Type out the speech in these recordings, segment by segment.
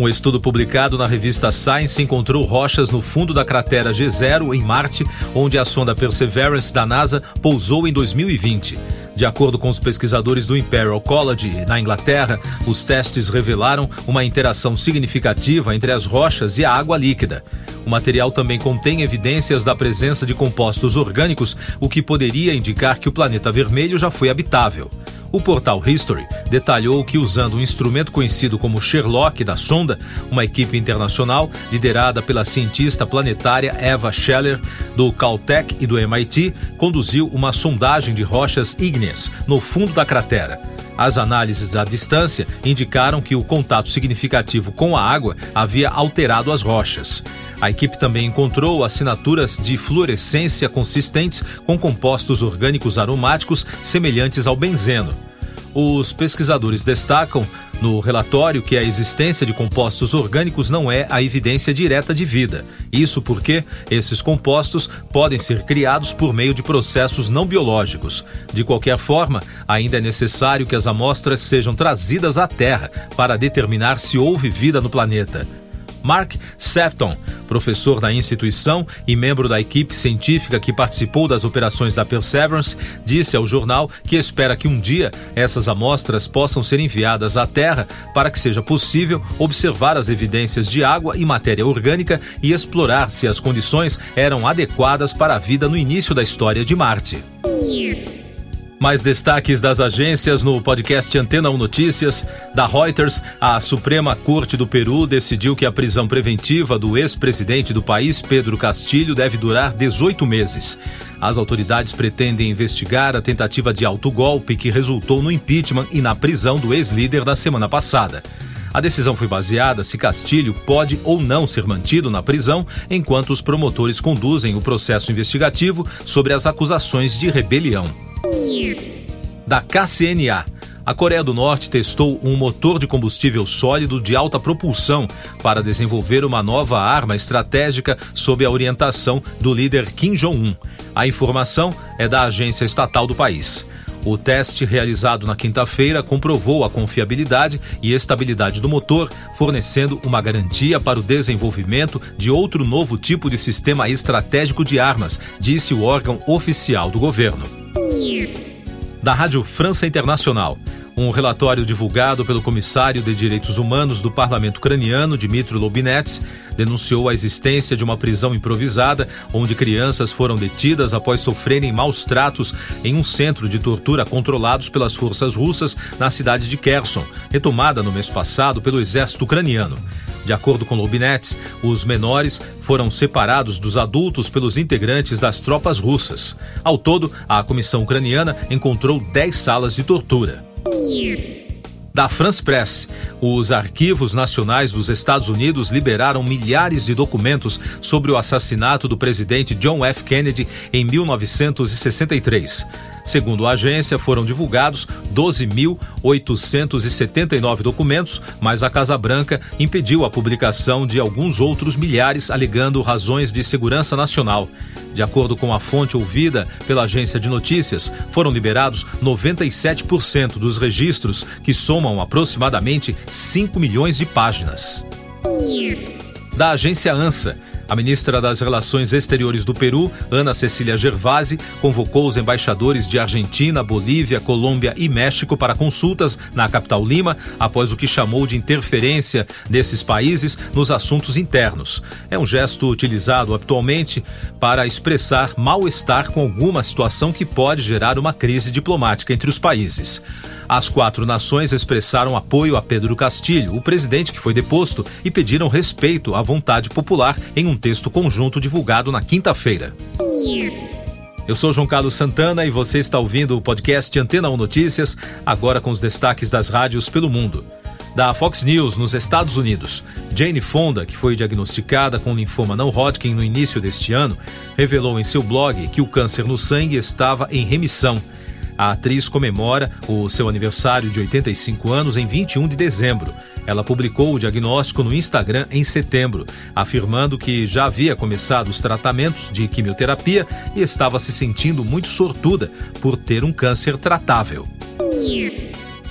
Um estudo publicado na revista Science encontrou rochas no fundo da cratera G0 em Marte, onde a sonda Perseverance da NASA pousou em 2020. De acordo com os pesquisadores do Imperial College, na Inglaterra, os testes revelaram uma interação significativa entre as rochas e a água líquida. O material também contém evidências da presença de compostos orgânicos, o que poderia indicar que o planeta vermelho já foi habitável. O portal History detalhou que, usando um instrumento conhecido como Sherlock da sonda, uma equipe internacional liderada pela cientista planetária Eva Scheller, do Caltech e do MIT, conduziu uma sondagem de rochas ígneas no fundo da cratera. As análises à distância indicaram que o contato significativo com a água havia alterado as rochas. A equipe também encontrou assinaturas de fluorescência consistentes com compostos orgânicos aromáticos semelhantes ao benzeno. Os pesquisadores destacam no relatório que a existência de compostos orgânicos não é a evidência direta de vida. Isso porque esses compostos podem ser criados por meio de processos não biológicos. De qualquer forma, ainda é necessário que as amostras sejam trazidas à Terra para determinar se houve vida no planeta. Mark Sefton, professor da instituição e membro da equipe científica que participou das operações da Perseverance, disse ao jornal que espera que um dia essas amostras possam ser enviadas à Terra para que seja possível observar as evidências de água e matéria orgânica e explorar se as condições eram adequadas para a vida no início da história de Marte. Mais destaques das agências no podcast Antena 1 Notícias. Da Reuters, a Suprema Corte do Peru decidiu que a prisão preventiva do ex-presidente do país, Pedro Castilho, deve durar 18 meses. As autoridades pretendem investigar a tentativa de autogolpe que resultou no impeachment e na prisão do ex-líder da semana passada. A decisão foi baseada se Castilho pode ou não ser mantido na prisão enquanto os promotores conduzem o processo investigativo sobre as acusações de rebelião. Da KCNA. A Coreia do Norte testou um motor de combustível sólido de alta propulsão para desenvolver uma nova arma estratégica sob a orientação do líder Kim Jong-un. A informação é da agência estatal do país. O teste realizado na quinta-feira comprovou a confiabilidade e estabilidade do motor, fornecendo uma garantia para o desenvolvimento de outro novo tipo de sistema estratégico de armas, disse o órgão oficial do governo. Da Rádio França Internacional. Um relatório divulgado pelo comissário de Direitos Humanos do Parlamento Ucraniano, Dmitry Lobinets, denunciou a existência de uma prisão improvisada onde crianças foram detidas após sofrerem maus tratos em um centro de tortura controlados pelas forças russas na cidade de Kherson, retomada no mês passado pelo exército ucraniano. De acordo com Lobinets, os menores foram separados dos adultos pelos integrantes das tropas russas. Ao todo, a comissão ucraniana encontrou 10 salas de tortura da France Press. Os arquivos nacionais dos Estados Unidos liberaram milhares de documentos sobre o assassinato do presidente John F. Kennedy em 1963. Segundo a agência, foram divulgados 12.879 documentos, mas a Casa Branca impediu a publicação de alguns outros milhares, alegando razões de segurança nacional. De acordo com a fonte ouvida pela agência de notícias, foram liberados 97% dos registros, que somam aproximadamente 5 milhões de páginas. Da agência ANSA, a ministra das Relações Exteriores do Peru, Ana Cecília Gervasi, convocou os embaixadores de Argentina, Bolívia, Colômbia e México para consultas na capital Lima, após o que chamou de interferência desses países nos assuntos internos. É um gesto utilizado atualmente para expressar mal-estar com alguma situação que pode gerar uma crise diplomática entre os países. As quatro nações expressaram apoio a Pedro Castilho, o presidente que foi deposto, e pediram respeito à vontade popular em um texto conjunto divulgado na quinta-feira. Eu sou João Carlos Santana e você está ouvindo o podcast Antena 1 Notícias, agora com os destaques das rádios pelo mundo. Da Fox News, nos Estados Unidos, Jane Fonda, que foi diagnosticada com linfoma não Hodgkin no início deste ano, revelou em seu blog que o câncer no sangue estava em remissão a atriz comemora o seu aniversário de 85 anos em 21 de dezembro. Ela publicou o diagnóstico no Instagram em setembro, afirmando que já havia começado os tratamentos de quimioterapia e estava se sentindo muito sortuda por ter um câncer tratável.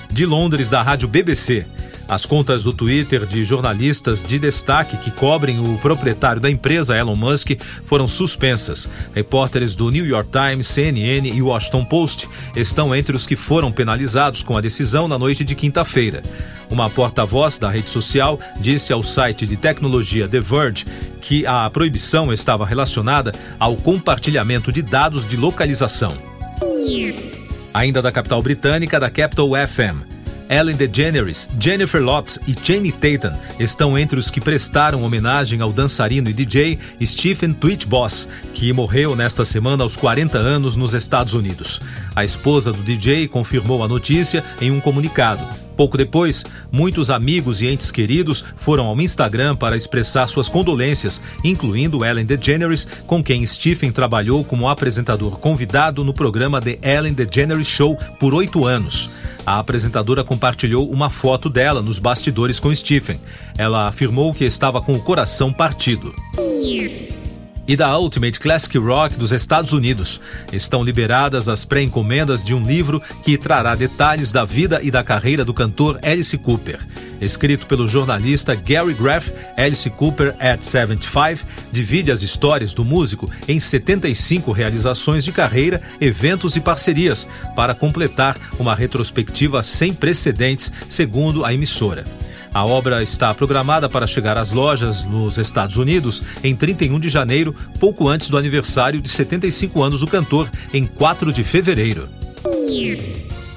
De Londres, da rádio BBC. As contas do Twitter de jornalistas de destaque que cobrem o proprietário da empresa, Elon Musk, foram suspensas. Repórteres do New York Times, CNN e Washington Post estão entre os que foram penalizados com a decisão na noite de quinta-feira. Uma porta-voz da rede social disse ao site de tecnologia The Verge que a proibição estava relacionada ao compartilhamento de dados de localização. Ainda da capital britânica, da Capital FM. Ellen DeGeneres, Jennifer Lopes e Channing Tatum estão entre os que prestaram homenagem ao dançarino e DJ Stephen Twitch Boss, que morreu nesta semana aos 40 anos nos Estados Unidos. A esposa do DJ confirmou a notícia em um comunicado. Pouco depois, muitos amigos e entes queridos foram ao Instagram para expressar suas condolências, incluindo Ellen DeGeneres, com quem Stephen trabalhou como apresentador convidado no programa The Ellen DeGeneres Show por oito anos. A apresentadora compartilhou uma foto dela nos bastidores com Stephen. Ela afirmou que estava com o coração partido e da Ultimate Classic Rock dos Estados Unidos. Estão liberadas as pré-encomendas de um livro que trará detalhes da vida e da carreira do cantor Alice Cooper. Escrito pelo jornalista Gary Graff, Alice Cooper at 75 divide as histórias do músico em 75 realizações de carreira, eventos e parcerias, para completar uma retrospectiva sem precedentes, segundo a emissora. A obra está programada para chegar às lojas nos Estados Unidos em 31 de janeiro, pouco antes do aniversário de 75 anos do cantor, em 4 de fevereiro.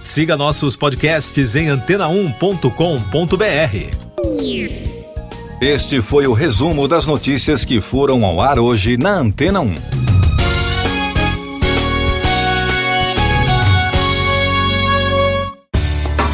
Siga nossos podcasts em antena1.com.br. Este foi o resumo das notícias que foram ao ar hoje na Antena 1.